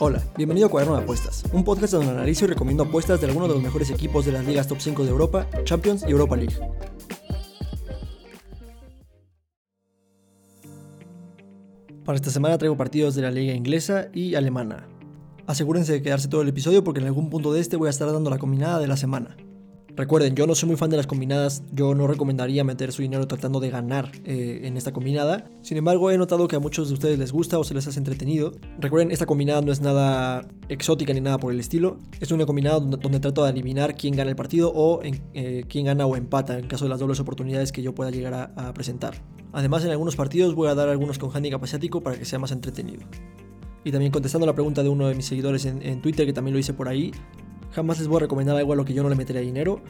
Hola, bienvenido a Cuaderno de Apuestas, un podcast donde analizo y recomiendo apuestas de algunos de los mejores equipos de las ligas top 5 de Europa, Champions y Europa League. Para esta semana traigo partidos de la liga inglesa y alemana. Asegúrense de quedarse todo el episodio porque en algún punto de este voy a estar dando la combinada de la semana. Recuerden, yo no soy muy fan de las combinadas, yo no recomendaría meter su dinero tratando de ganar eh, en esta combinada. Sin embargo, he notado que a muchos de ustedes les gusta o se les hace entretenido. Recuerden, esta combinada no es nada exótica ni nada por el estilo. Es una combinada donde, trato de adivinar quién gana el partido o eh, quién gana o empata en caso de las dobles oportunidades que yo pueda llegar a, presentar. Además, en algunos partidos voy a dar algunos con handicap asiático para que sea más entretenido. Y también contestando la pregunta de uno de mis seguidores en, en Twitter, que también lo hice por ahí, Jamás les voy a recomendar algo a lo que yo no le metería dinero.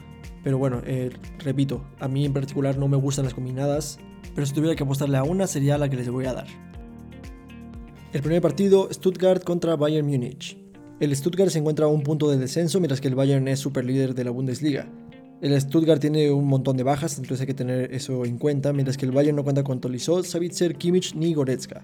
Pero bueno, eh, repito, a mí en particular no me gustan las combinadas. Pero si tuviera que apostarle a una, sería la que les voy a dar. El primer partido, Stuttgart contra Bayern Múnich. El Stuttgart se encuentra a un punto de descenso, mientras que el Bayern es super líder de la Bundesliga. El Stuttgart tiene un montón de bajas, entonces hay que tener eso en cuenta, mientras que el Bayern no cuenta con Tolisso, Savitzer, Kimmich ni Goretzka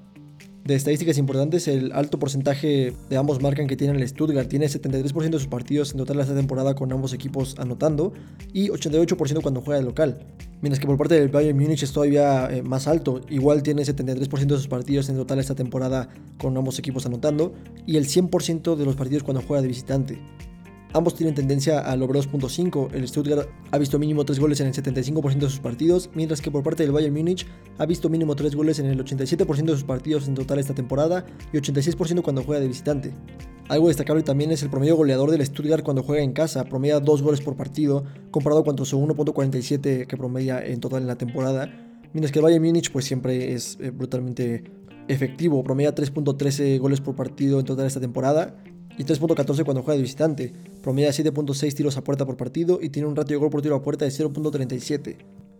de estadísticas importantes, el alto porcentaje de ambos marcan que tiene el Stuttgart. Tiene 73% de sus partidos en total esta temporada con ambos equipos anotando y 88% cuando juega de local. Mientras que por parte del Bayern Múnich es todavía eh, más alto. Igual tiene 73% de sus partidos en total esta temporada con ambos equipos anotando y el 100% de los partidos cuando juega de visitante. Ambos tienen tendencia al over 2.5. El Stuttgart ha visto mínimo 3 goles en el 75% de sus partidos, mientras que por parte del Bayern Múnich ha visto mínimo 3 goles en el 87% de sus partidos en total esta temporada y 86% cuando juega de visitante. Algo destacable también es el promedio goleador del Stuttgart cuando juega en casa, promedia 2 goles por partido, comparado con su 1.47 que promedia en total en la temporada, mientras que el Bayern Múnich pues siempre es eh, brutalmente efectivo, promedia 3.13 goles por partido en total esta temporada y 3.14 cuando juega de visitante. Promedia 7.6 tiros a puerta por partido y tiene un ratio de gol por tiro a puerta de 0.37.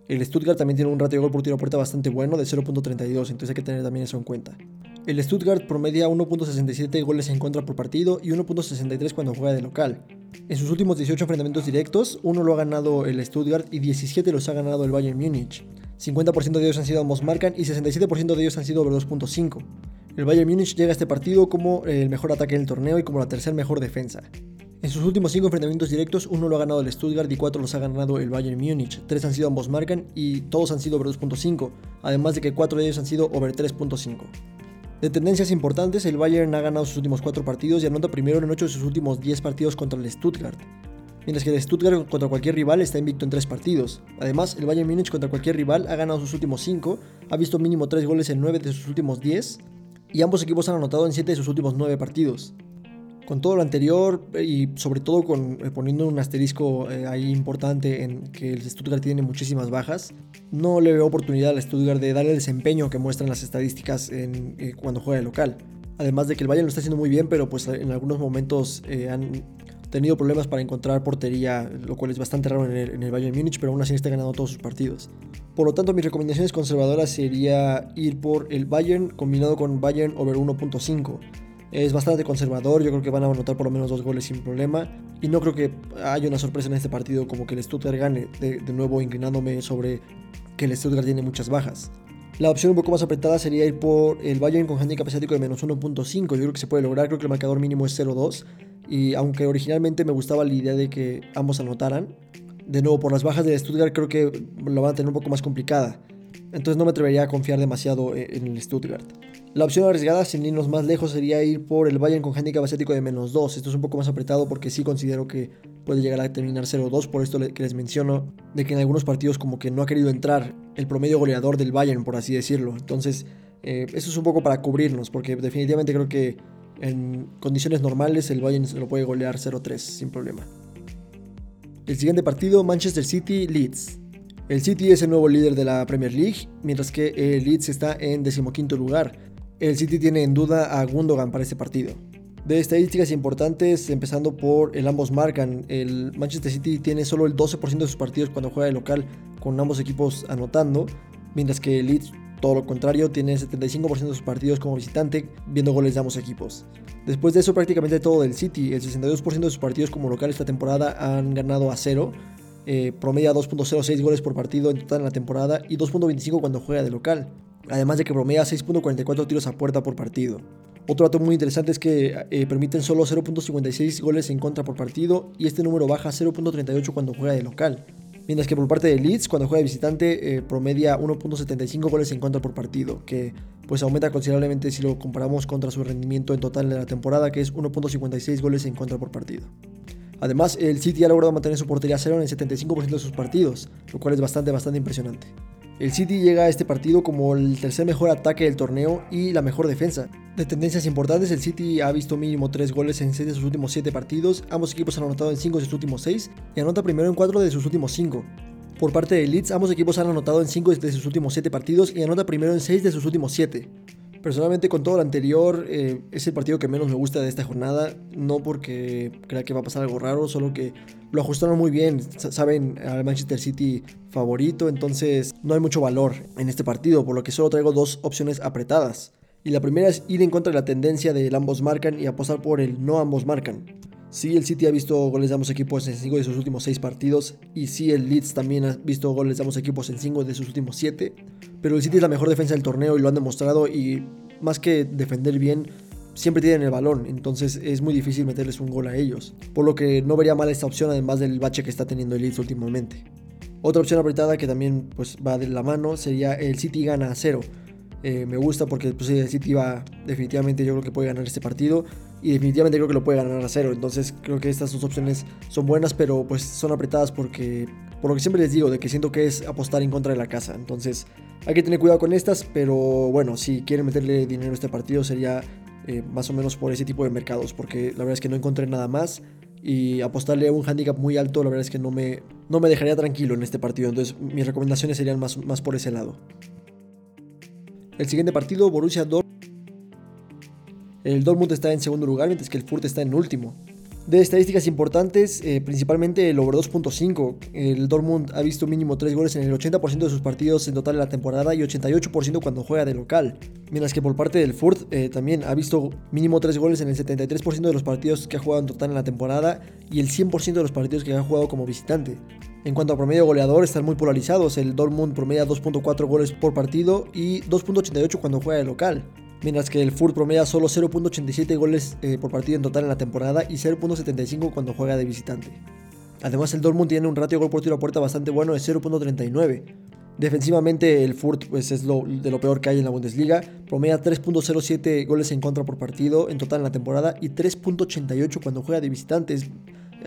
El Stuttgart también tiene un ratio de gol por tiro a puerta bastante bueno de 0.32, entonces hay que tener también eso en cuenta. El Stuttgart promedia 1.67 goles en contra por partido y 1.63 cuando juega de local. En sus últimos 18 enfrentamientos directos, uno lo ha ganado el Stuttgart y 17 los ha ganado el Bayern Múnich. 50% de ellos han sido ambos marcan y 67% de ellos han sido over 2.5. El Bayern Múnich llega a este partido como el mejor ataque del torneo y como la tercera mejor defensa. En sus últimos 5 enfrentamientos directos, uno lo ha ganado el Stuttgart y 4 los ha ganado el Bayern Múnich. 3 han sido ambos marcan y todos han sido over 2.5, además de que 4 de ellos han sido over 3.5. De tendencias importantes, el Bayern ha ganado sus últimos 4 partidos y anota primero en 8 de sus últimos 10 partidos contra el Stuttgart. Mientras que el Stuttgart contra cualquier rival está invicto en 3 partidos. Además, el Bayern Múnich contra cualquier rival ha ganado sus últimos 5, ha visto mínimo 3 goles en 9 de sus últimos 10 y ambos equipos han anotado en 7 de sus últimos 9 partidos. Con todo lo anterior y sobre todo con, eh, poniendo un asterisco eh, ahí importante en que el Stuttgart tiene muchísimas bajas, no le veo oportunidad al Stuttgart de darle el desempeño que muestran las estadísticas eh, cuando juega de local. Además de que el Bayern lo está haciendo muy bien, pero pues en algunos momentos han tenido problemas para encontrar portería, lo cual es bastante raro en el, en el Bayern Múnich, pero aún así está ganando todos sus partidos. Por lo tanto, mis recomendaciones conservadoras sería ir por el Bayern combinado con Bayern over 1.5. Es bastante conservador, yo creo que van a anotar por lo menos dos goles sin problema. Y no creo que haya una sorpresa en este partido como que el Stuttgart gane, de, nuevo inclinándome sobre que el Stuttgart tiene muchas bajas. La opción un poco más apretada sería ir por el Bayern con handicap asiático de menos 1.5. Yo creo que se puede lograr, creo que el marcador mínimo es 0.2. Y aunque originalmente me gustaba la idea de que ambos anotaran, de nuevo, por las bajas de Stuttgart creo que lo van a tener un poco más complicada. Entonces no me atrevería a confiar demasiado e-, en el Stuttgart. La opción arriesgada, sin irnos más lejos, sería ir por el Bayern con handicap asiático de menos 2. Esto es un poco más apretado porque sí considero que puede llegar a terminar 0-2. Por esto que les menciono de que en algunos partidos como que no ha querido entrar el promedio goleador del Bayern, por así decirlo. Entonces, eh, eso es un poco para cubrirnos porque definitivamente creo que en condiciones normales el Bayern lo puede golear 0-3 sin problema. El siguiente partido, Manchester City-Leeds. El City es el nuevo líder de la Premier League, mientras que el Leeds está en decimoquinto lugar. El City tiene en duda a Gundogan para este partido. De estadísticas importantes, empezando por el ambos marcan, el Manchester City tiene solo el 12% de sus partidos cuando juega de local, con ambos equipos anotando, mientras que el Leeds todo lo contrario, tiene 75% de sus partidos como visitante, viendo goles de ambos equipos. Después de eso, prácticamente todo del City, el 62% de sus partidos como local esta temporada han ganado a cero, eh, promedia 2.06 goles por partido en total en la temporada y 2.25 cuando juega de local, además de que promedia 6.44 tiros a puerta por partido. Otro dato muy interesante es que eh, permiten solo 0.56 goles en contra por partido y este número baja a 0.38 cuando juega de local. Mientras que por parte de Leeds, cuando juega de visitante, eh, promedia 1.75 goles en contra por partido, que pues aumenta considerablemente si lo comparamos contra su rendimiento en total de la temporada, que es 1.56 goles en contra por partido. Además, el City ha logrado mantener su portería cero en el 75% de sus partidos, lo cual es bastante, bastante impresionante. El City llega a este partido como el tercer mejor ataque del torneo y la mejor defensa. De tendencias importantes, el City ha visto mínimo 3 goles en 6 de sus últimos 7 partidos, ambos equipos han anotado en 5 de sus últimos 6 y anota primero en 4 de sus últimos 5. Por parte de Leeds, ambos equipos han anotado en 5 de sus últimos 7 partidos y anota primero en 6 de sus últimos 7. Personalmente, con todo lo anterior, eh, es el partido que menos me gusta de esta jornada. No porque crea que va a pasar algo raro, solo que lo ajustaron muy bien. Saben al Manchester City favorito, entonces no hay mucho valor en este partido, por lo que solo traigo dos opciones apretadas. Y la primera es ir en contra de la tendencia del ambos marcan y apostar por el no ambos marcan. Sí, el City ha visto goles de ambos equipos en 5 de sus últimos 6 partidos. Y sí, el Leeds también ha visto goles de ambos equipos en 5 de sus últimos 7. Pero el City es la mejor defensa del torneo y lo han demostrado. Y más que defender bien, siempre tienen el balón. Entonces es muy difícil meterles un gol a ellos. Por lo que no vería mal esta opción, además del bache que está teniendo el Leeds últimamente. Otra opción apretada que también pues, va de la mano sería el City gana a 0. Eh, me gusta porque pues, el City va definitivamente yo creo que puede ganar este partido y definitivamente creo que lo puede ganar a cero. Entonces creo que estas dos opciones son buenas, pero pues son apretadas porque, por lo que siempre les digo, de que siento que es apostar en contra de la casa. Entonces hay que tener cuidado con estas, pero bueno, si quieren meterle dinero a este partido sería eh, más o menos por ese tipo de mercados, porque la verdad es que no encontré nada más. Y apostarle a un handicap muy alto, la verdad es que no me, no me dejaría tranquilo en este partido. Entonces mis recomendaciones serían más, más por ese lado. El siguiente partido, Borussia Dortmund el Dortmund está en segundo lugar, mientras que el Furt está en último. De estadísticas importantes, eh, principalmente el over 2.5. El Dortmund ha visto mínimo 3 goles en el 80% de sus partidos en total en la temporada y 88% cuando juega de local. Mientras que por parte del Furt eh, también ha visto mínimo 3 goles en el 73% de los partidos que ha jugado en total en la temporada y el 100% de los partidos que ha jugado como visitante. En cuanto a promedio goleador, están muy polarizados. El Dortmund promedia 2.4 goles por partido y 2.88 cuando juega de local mientras que el Furt promedia solo 0.87 goles eh, por partido en total en la temporada y 0.75 cuando juega de visitante. Además, el Dortmund tiene un ratio gol por tiro a puerta bastante bueno de 0.39. Defensivamente, el Furt pues, es lo, de lo peor que hay en la Bundesliga. Promedia 3.07 goles en contra por partido en total en la temporada y 3.88 cuando juega de visitante. Es eh,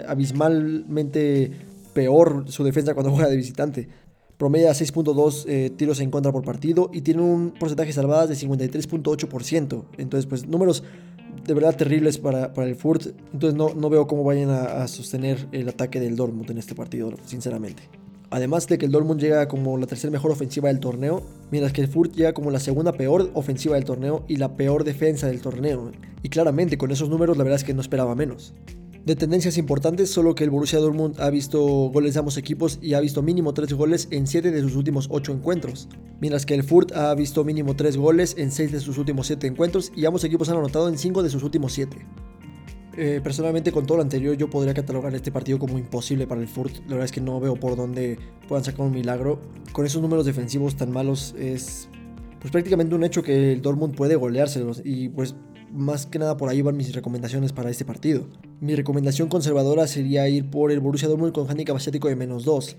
abismalmente peor su defensa cuando juega de visitante promedia 6.2 eh, tiros en contra por partido y tiene un porcentaje de salvadas de 53.8%. Entonces, pues números de verdad terribles para, para el Furt. Entonces no, no veo cómo vayan a, sostener el ataque del Dortmund en este partido, sinceramente. Además de que el Dortmund llega como la tercera mejor ofensiva del torneo, mientras que el Furt llega como la segunda peor ofensiva del torneo y la peor defensa del torneo. Y claramente con esos números la verdad es que no esperaba menos de tendencias importantes, solo que el Borussia Dortmund ha visto goles de ambos equipos y ha visto mínimo 3 goles en 7 de sus últimos 8 encuentros, mientras que el Furt ha visto mínimo 3 goles en 6 de sus últimos 7 encuentros y ambos equipos han anotado en 5 de sus últimos 7. Eh, personalmente con todo lo anterior yo podría catalogar este partido como imposible para el Furt, la verdad es que no veo por dónde puedan sacar un milagro, con esos números defensivos tan malos es pues prácticamente un hecho que el Dortmund puede goleárselos. Y pues más que nada por ahí van mis recomendaciones para este partido. Mi recomendación conservadora sería ir por el Borussia Dortmund con handicap asiático de menos 2.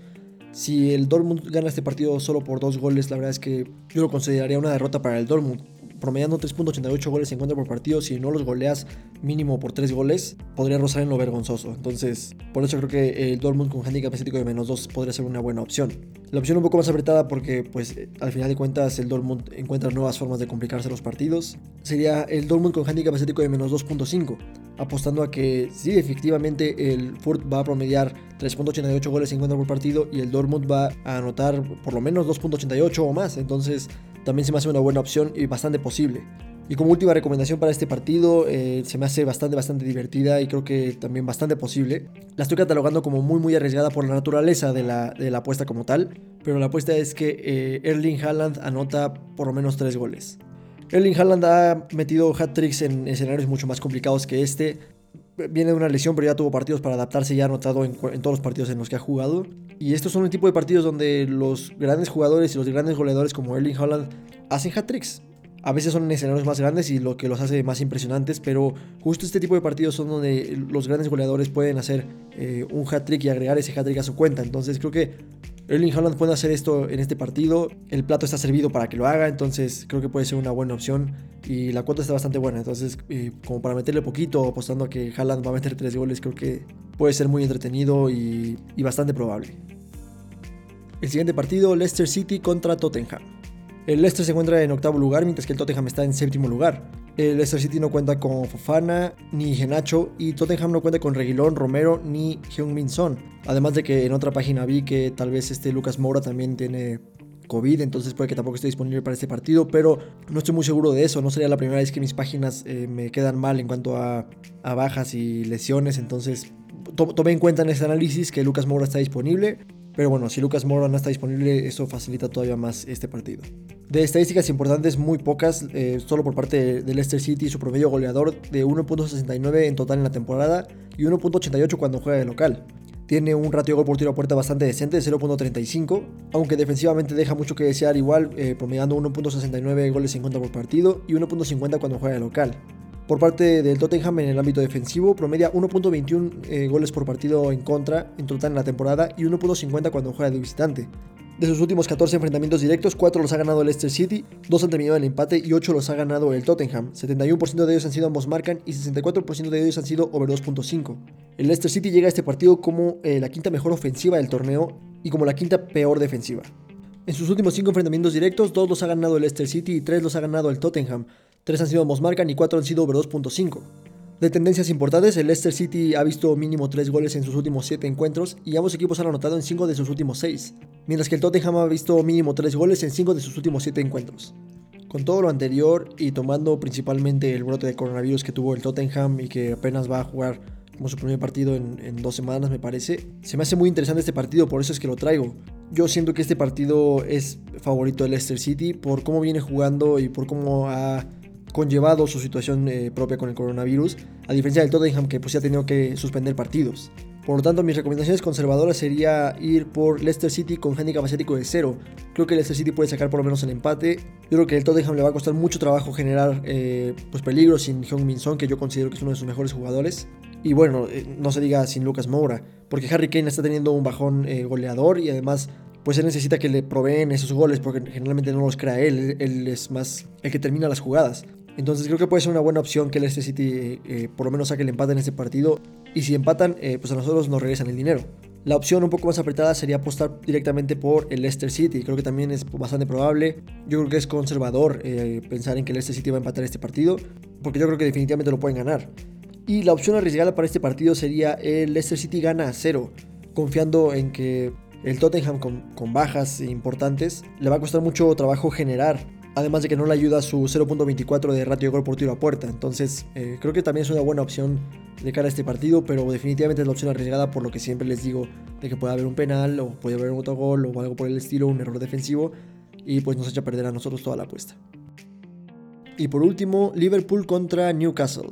Si el Dortmund gana este partido solo por dos goles, la verdad es que yo lo consideraría una derrota para el Dortmund promediando 3.88 goles en contra por partido, si no los goleas mínimo por 3 goles, podría rozar en lo vergonzoso. Entonces, por eso creo que el Dortmund con handicap estético de menos 2 podría ser una buena opción. La opción un poco más apretada porque, pues, al final de cuentas, el Dortmund encuentra nuevas formas de complicarse los partidos. Sería el Dortmund con handicap estético de menos 2.5, apostando a que sí, efectivamente, el Furt va a promediar 3.88 goles en contra por partido y el Dortmund va a anotar por lo menos 2.88 o más. Entonces, también se me hace una buena opción y bastante posible. Y como última recomendación para este partido, eh, se me hace bastante, bastante divertida y creo que también bastante posible. La estoy catalogando como muy, muy arriesgada por la naturaleza de la, de la apuesta como tal, pero la apuesta es que eh, Erling Haaland anota por lo menos 3 goles. Erling Haaland ha metido hat-tricks en escenarios mucho más complicados que este. Viene de una lesión, pero ya tuvo partidos para adaptarse ya ha anotado en, en todos los partidos en los que ha jugado. Y estos son un tipo de partidos donde los grandes jugadores y los grandes goleadores como Erling Haaland hacen hat-tricks. A veces son en escenarios más grandes y lo que los hace más impresionantes, pero justo este tipo de partidos son donde los grandes goleadores pueden hacer eh, un hat-trick y agregar ese hat-trick a su cuenta. Entonces creo que Erling Haaland puede hacer esto en este partido. El plato está servido para que lo haga, entonces creo que puede ser una buena opción. Y la cuota está bastante buena, entonces eh, como para meterle poquito, apostando a que Haaland va a meter tres goles, creo que puede ser muy entretenido y bastante probable. El siguiente partido, Leicester City contra Tottenham. El Leicester se encuentra en octavo lugar, mientras que el Tottenham está en séptimo lugar. El Leicester City no cuenta con Fofana ni Genacho y Tottenham no cuenta con Reguilón, Romero ni Heung-Min Son. Además de que en otra página vi que tal vez este Lucas Moura también tiene COVID, entonces puede que tampoco esté disponible para este partido, pero no estoy muy seguro de eso. No sería la primera vez que mis páginas eh, me quedan mal en cuanto a, bajas y lesiones, entonces tomé en cuenta en este análisis que Lucas Moura está disponible. Pero bueno, si Lucas Moura no está disponible, eso facilita todavía más este partido. De estadísticas importantes, muy pocas, eh, solo por parte de Leicester City, su promedio goleador de 1.69 en total en la temporada y 1.88 cuando juega de local. Tiene un ratio gol por tiro a puerta bastante decente de 0.35, aunque defensivamente deja mucho que desear igual, eh, promediando 1.69 goles en contra por partido y 1.50 cuando juega de local. Por parte del Tottenham en el ámbito defensivo, promedia 1.21 eh, goles por partido en contra en total en la temporada y 1.50 cuando juega de visitante. De sus últimos 14 enfrentamientos directos, 4 los ha ganado el Leicester City, 2 han terminado el empate y 8 los ha ganado el Tottenham. 71% de ellos han sido ambos marcan y 64% de ellos han sido over 2.5. El Leicester City llega a este partido como eh, la quinta mejor ofensiva del torneo y como la quinta peor defensiva. En sus últimos 5 enfrentamientos directos, 2 los ha ganado el Leicester City y 3 los ha ganado el Tottenham. 3 han sido Mosmarcan y 4 han sido over 2.5. De tendencias importantes, el Leicester City ha visto mínimo 3 goles en sus últimos 7 encuentros y ambos equipos han anotado en 5 de sus últimos 6, mientras que el Tottenham ha visto mínimo 3 goles en 5 de sus últimos 7 encuentros. Con todo lo anterior y tomando principalmente el brote de coronavirus que tuvo el Tottenham y que apenas va a jugar como su primer partido en, en, dos semanas, me parece. Se me hace muy interesante este partido, por eso es que lo traigo. Yo siento que este partido es favorito del Leicester City por cómo viene jugando y por cómo ha conllevado su situación eh, propia con el coronavirus, a diferencia del Tottenham que pues ya ha tenido que suspender partidos. Por lo tanto, mis recomendaciones conservadoras sería ir por Leicester City con handicap asiático de 0. Creo que Leicester City puede sacar por lo menos el empate. Yo creo que el Tottenham le va a costar mucho trabajo generar eh, pues peligro sin Heung-Min Son, que yo considero que es uno de sus mejores jugadores. Y bueno, eh, no se diga sin Lucas Moura, porque Harry Kane está teniendo un bajón goleador y además pues él necesita que le proveen esos goles porque generalmente no los crea él, él es más el que termina las jugadas. Entonces creo que puede ser una buena opción que el Leicester City eh, por lo menos saque el empate en este partido. Y si empatan, eh, pues a nosotros nos regresan el dinero. La opción un poco más apretada sería apostar directamente por el Leicester City. Creo que también es bastante probable. Yo creo que es conservador eh, pensar en que el Leicester City va a empatar este partido. Porque yo creo que definitivamente lo pueden ganar. Y la opción arriesgada para este partido sería el Leicester City gana a cero. Confiando en que el Tottenham con, con bajas importantes le va a costar mucho trabajo generar Además de que no le ayuda su 0.24 de ratio de gol por tiro a puerta. Entonces, eh, creo que también es una buena opción de cara a este partido, pero definitivamente es la opción arriesgada por lo que siempre les digo de que puede haber un penal o puede haber un autogol o algo por el estilo, un error defensivo y pues nos echa a perder a nosotros toda la apuesta. Y por último, Liverpool contra Newcastle.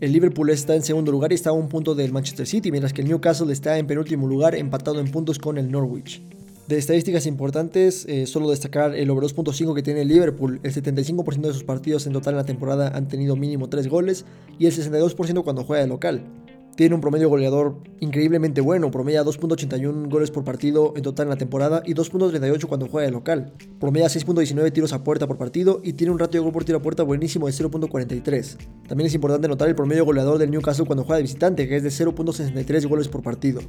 El Liverpool está en segundo lugar y está a un punto del Manchester City, mientras que el Newcastle está en penúltimo lugar empatado en puntos con el Norwich. De estadísticas importantes, eh, solo destacar el over 2.5 que tiene Liverpool. El 75% de sus partidos en total en la temporada han tenido mínimo 3 goles y el 62% cuando juega de local. Tiene un promedio goleador increíblemente bueno, promedia 2.81 goles por partido en total en la temporada y 2.38 cuando juega de local. Promedia 6.19 tiros a puerta por partido y tiene un ratio de gol por tiro a puerta buenísimo de 0.43. También es importante notar el promedio goleador del Newcastle cuando juega de visitante, que es de 0.63 goles por partido.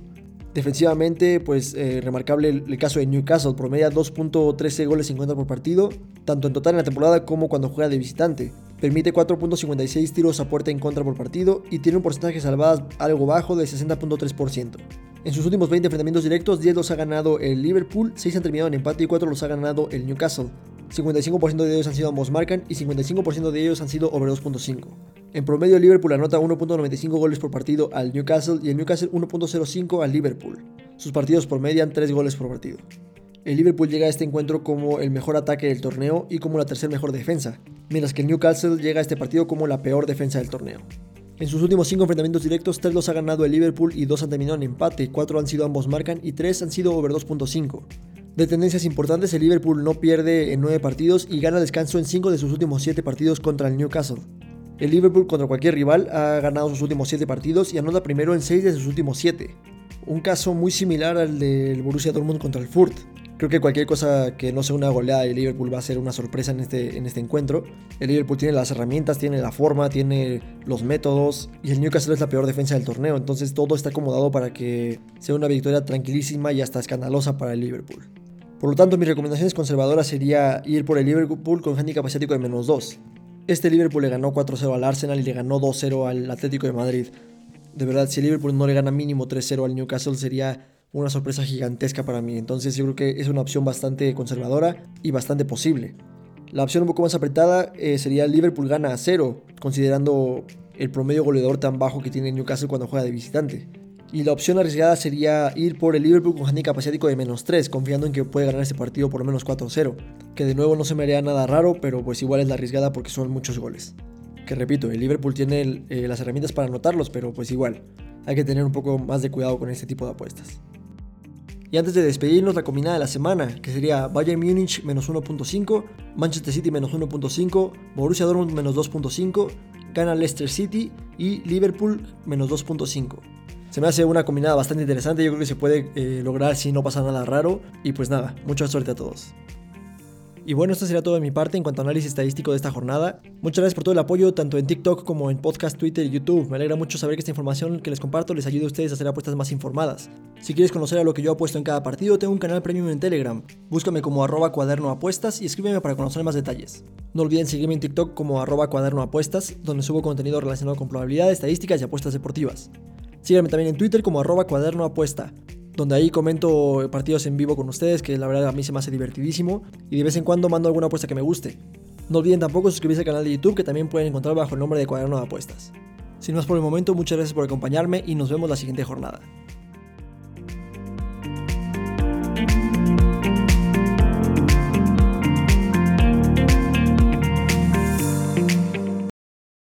Defensivamente, pues eh, remarcable el, caso de Newcastle, promedia 2.13 goles en contra por partido, tanto en total en la temporada como cuando juega de visitante. Permite 4.56 tiros a puerta en contra por partido y tiene un porcentaje de salvadas algo bajo de 60.3%. En sus últimos 20 enfrentamientos directos, 10 los ha ganado el Liverpool, 6 han terminado en empate y 4 los ha ganado el Newcastle. 55% de ellos han sido ambos marcan y 55% de ellos han sido over 2.5. En promedio, Liverpool anota 1.95 goles por partido al Newcastle y el Newcastle 1.05 al Liverpool. Sus partidos promedian 3 goles por partido. El Liverpool llega a este encuentro como el mejor ataque del torneo y como la tercera mejor defensa, mientras que el Newcastle llega a este partido como la peor defensa del torneo. En sus últimos 5 enfrentamientos directos, 3 los ha ganado el Liverpool y 2 han terminado en empate, 4 han sido ambos marcan y 3 han sido over 2.5. De tendencias importantes, el Liverpool no pierde en 9 partidos y gana descanso en 5 de sus últimos 7 partidos contra el Newcastle. El Liverpool contra cualquier rival ha ganado sus últimos 7 partidos y anota primero en 6 de sus últimos 7. Un caso muy similar al del Borussia Dortmund contra el Furt. Creo que cualquier cosa que no sea una goleada de Liverpool va a ser una sorpresa en este, en este encuentro. El Liverpool tiene las herramientas, tiene la forma, tiene los métodos y el Newcastle es la peor defensa del torneo. Entonces todo está acomodado para que sea una victoria tranquilísima y hasta escandalosa para el Liverpool. Por lo tanto, mi recomendación conservadora sería ir por el Liverpool con handicap asiático de menos 2. Este Liverpool le ganó 4-0 al Arsenal y le ganó 2-0 al Atlético de Madrid. De verdad, si el Liverpool no le gana mínimo 3-0 al Newcastle sería una sorpresa gigantesca para mí. Entonces yo creo que es una opción bastante conservadora y bastante posible. La opción un poco más apretada eh, sería Liverpool gana a 0, considerando el promedio goleador tan bajo que tiene Newcastle cuando juega de visitante. Y la opción arriesgada sería ir por el Liverpool con handicap asiático de menos 3, confiando en que puede ganar este partido por menos 4-0. Que de nuevo no se me haría nada raro, pero pues igual es la arriesgada porque son muchos goles. Que repito, el Liverpool tiene eh, las herramientas para anotarlos, pero pues igual, hay que tener un poco más de cuidado con este tipo de apuestas. Y antes de despedirnos, la combinada de la semana, que sería Bayern Múnich menos 1.5, Manchester City menos 1.5, Borussia Dortmund menos 2.5, gana Leicester City y Liverpool menos 2.5. Se me hace una combinada bastante interesante, yo creo que se puede eh, lograr si no pasa nada raro. Y pues nada, mucha suerte a todos. Y bueno, esto sería todo de mi parte en cuanto a análisis estadístico de esta jornada. Muchas gracias por todo el apoyo, tanto en TikTok como en podcast, Twitter y YouTube. Me alegra mucho saber que esta información que les comparto les ayude a ustedes a hacer apuestas más informadas. Si quieres conocer a lo que yo apuesto en cada partido, tengo un canal premium en Telegram. Búscame como arroba cuaderno y escríbeme para conocer más detalles. No olviden seguirme en TikTok como arroba cuaderno donde subo contenido relacionado con probabilidades, estadísticas y apuestas deportivas. Síganme también en Twitter como arroba cuaderno apuesta, donde ahí comento partidos en vivo con ustedes, que la verdad a mí se me hace divertidísimo, y de vez en cuando mando alguna apuesta que me guste. No olviden tampoco suscribirse al canal de YouTube, que también pueden encontrar bajo el nombre de Cuaderno de Apuestas. Sin más por el momento, muchas gracias por acompañarme y nos vemos la siguiente jornada.